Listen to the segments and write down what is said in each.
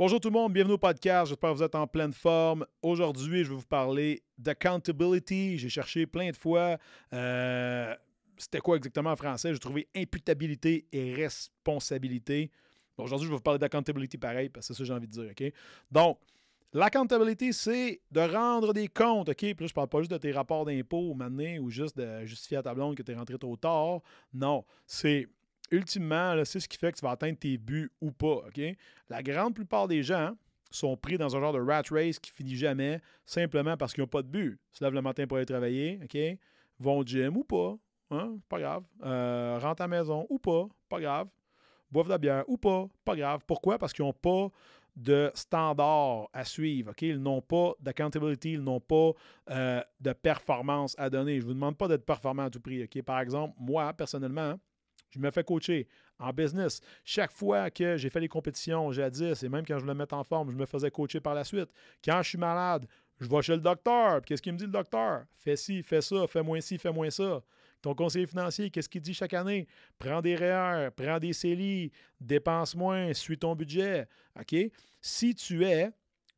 Bonjour tout le monde, bienvenue au podcast. J'espère que vous êtes en pleine forme. Aujourd'hui, je vais vous parler d'accountability. J'ai cherché plein de fois. Euh, c'était quoi exactement en français? J'ai trouvé imputabilité et responsabilité. Aujourd'hui, je vais vous parler d'accountability pareil, parce que c'est ça que j'ai envie de dire. OK? Donc, L'accountability, c'est de rendre des comptes, OK? Puis là, je parle pas juste de tes rapports d'impôts maintenant ou juste de justifier à ta blonde que tu es rentré trop tard. Non, c'est ultimement, c'est ce qui fait que tu vas atteindre tes buts ou pas. La grande plupart des gens sont pris dans un genre de rat race qui finit jamais simplement parce qu'ils n'ont pas de but. Ils se lèvent le matin pour aller travailler, OK? Vont au gym ou pas, hein? Pas grave. Euh, rentrent à la maison ou pas, pas grave. Boivent de la bière ou pas, pas grave. Pourquoi? Parce qu'ils n'ont pas de standards à suivre. Ils n'ont pas d'accountability, ils n'ont pas euh, de performance à donner. Je ne vous demande pas d'être performant à tout prix. Par exemple, moi, personnellement, je me fais coacher en business. Chaque fois que j'ai fait les compétitions jadis, et même quand je me mettre en forme, je me faisais coacher par la suite. Quand je suis malade, je vais chez le docteur. Qu'est-ce qu'il me dit le docteur? Fais ci, fais ça, fais moins ci, fais moins ça. Ton conseiller financier, qu'est-ce qu'il dit chaque année? Prends des REER, prends des CELI, dépense moins, suis ton budget. OK? Si tu es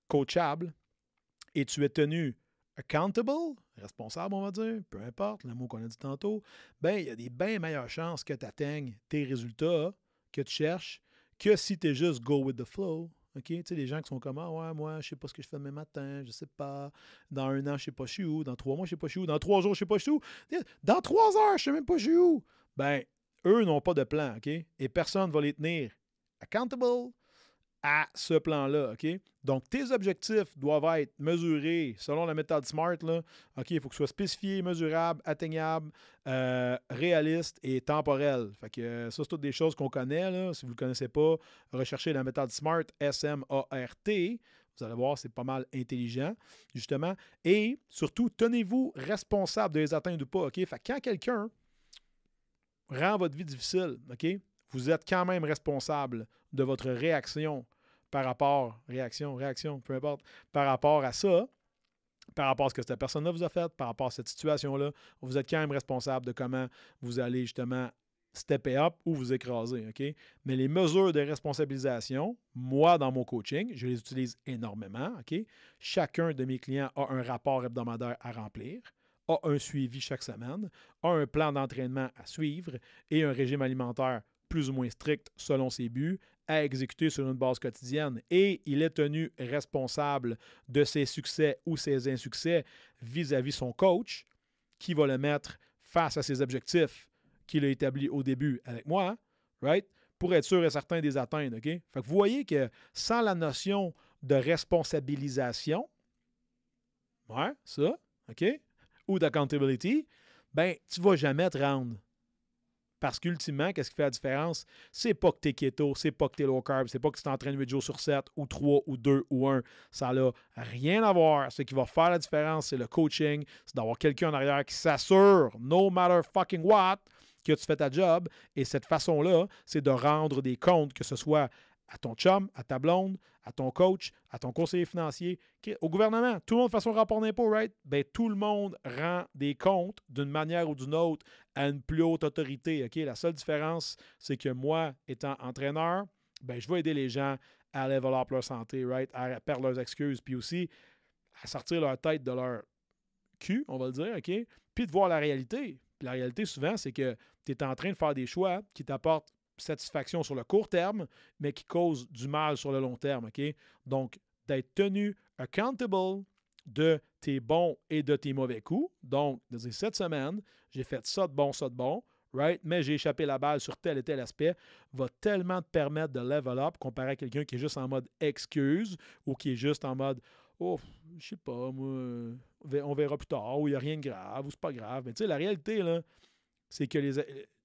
coachable et tu es tenu accountable, responsable, on va dire, peu importe, le mot qu'on a dit tantôt, ben il y a des bien meilleures chances que tu atteignes tes résultats que tu cherches que si tu es juste go with the flow. OK? Tu sais, les gens qui sont comme, ah ouais, moi, je sais pas ce que je fais demain matin, je sais pas. Dans un an, je sais pas je où. Dans trois mois, je sais pas je où. Dans trois jours, je sais pas je suis où. Dans trois heures, je sais même pas je suis où. Ben, eux n'ont pas de plan, OK? Et personne ne va les tenir accountable à ce plan-là, OK? Donc, tes objectifs doivent être mesurés selon la méthode SMART, là. OK? Il faut que ce soit spécifié, mesurable, atteignable, euh, réaliste et temporel. Fait que euh, ça, c'est toutes des choses qu'on connaît. Si vous ne le connaissez pas, recherchez la méthode SMART, S-M-A-R-T. Vous allez voir, c'est pas mal intelligent, justement. Et surtout, tenez-vous responsable de les atteindre ou pas, OK? Fait que quand quelqu'un rend votre vie difficile, OK? vous êtes quand même responsable de votre réaction par rapport, réaction, réaction, peu importe, par rapport à ça, par rapport à ce que cette personne-là vous a fait, par rapport à cette situation-là, vous êtes quand même responsable de comment vous allez justement stepper up ou vous écraser. Mais les mesures de responsabilisation, moi, dans mon coaching, je les utilise énormément. Chacun de mes clients a un rapport hebdomadaire à remplir a un suivi chaque semaine, a un plan d'entraînement à suivre et un régime alimentaire plus ou moins strict selon ses buts à exécuter sur une base quotidienne et il est tenu responsable de ses succès ou ses insuccès vis-à-vis son coach qui va le mettre face à ses objectifs qu'il a établis au début avec moi, right? Pour être sûr et certain des atteindre, OK? Fait que vous voyez que sans la notion de responsabilisation? Ou d'accountability, ben, tu vas jamais te rendre parce qu'ultimement, qu'est-ce qui fait la différence? C'est pas que tu es keto, c'est pas que tu es low carb, c'est pas que tu t'entraînes 8 jours sur 7 ou 3 ou 2 ou 1. Ça n'a rien à voir. Ce qui va faire la différence, c'est le coaching, c'est d'avoir quelqu'un en arrière qui s'assure, no matter fucking what, que tu fais ta job. Et cette façon-là, c'est de rendre des comptes, que ce soit à ton chum, à ta blonde, à ton coach, à ton conseiller financier, au gouvernement. Tout le monde fait son rapport d'impôt, right? Ben, tout le monde rend des comptes d'une manière ou d'une autre à une plus haute autorité. La seule différence, c'est que moi, étant entraîneur, ben, je vais aider les gens à level up leur santé, right? À perdre leurs excuses, puis aussi à sortir leur tête de leur cul, on va le dire, OK? Puis de voir la réalité. Puis la réalité, souvent, c'est que tu es en train de faire des choix qui t'apportent satisfaction sur le court terme, mais qui cause du mal sur le long terme. OK? Donc, d'être tenu accountable de tes bons et de tes mauvais coups. Donc, cette semaine, j'ai fait ça de bon, ça de bon, right? Mais j'ai échappé la balle sur tel et tel aspect, va tellement te permettre de level up comparé à quelqu'un qui est juste en mode excuse ou qui est juste en mode Oh, je sais pas, moi, on verra plus tard, ou il n'y a rien de grave, ou c'est pas grave. Mais tu sais, la réalité, là, c'est que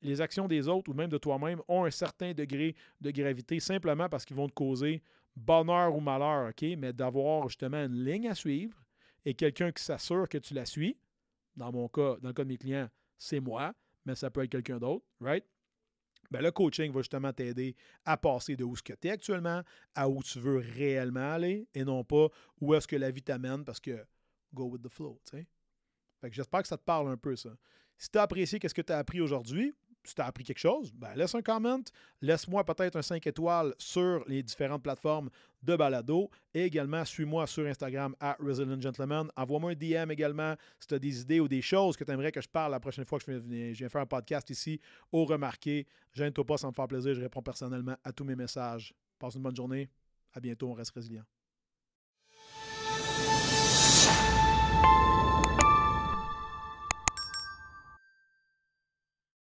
les, actions des autres ou même de toi-même ont un certain degré de gravité simplement parce qu'ils vont te causer bonheur ou malheur, OK? Mais d'avoir justement une ligne à suivre et quelqu'un qui s'assure que tu la suis, dans mon cas, dans le cas de mes clients, c'est moi, mais ça peut être quelqu'un d'autre, right? Ben, le coaching va justement t'aider à passer de où tu es actuellement à où tu veux réellement aller et non pas où est-ce que la vie t'amène parce que go with the flow, tu sais? J'espère que ça te parle un peu, ça. Si tu as apprécié ce que tu as appris aujourd'hui, tu t'as appris quelque chose, ben laisse un comment, laisse-moi peut-être un 5 étoiles sur les différentes plateformes de balado et également suis-moi sur Instagram à Resilient Gentleman. Envoie-moi un DM également si tu as des idées ou des choses que tu aimerais que je parle la prochaine fois que je viens, je viens faire un podcast ici au Remarqué. Gêne-toi pas, ça me faire plaisir. Je réponds personnellement à tous mes messages. Passe une bonne journée. À bientôt, on reste résilient.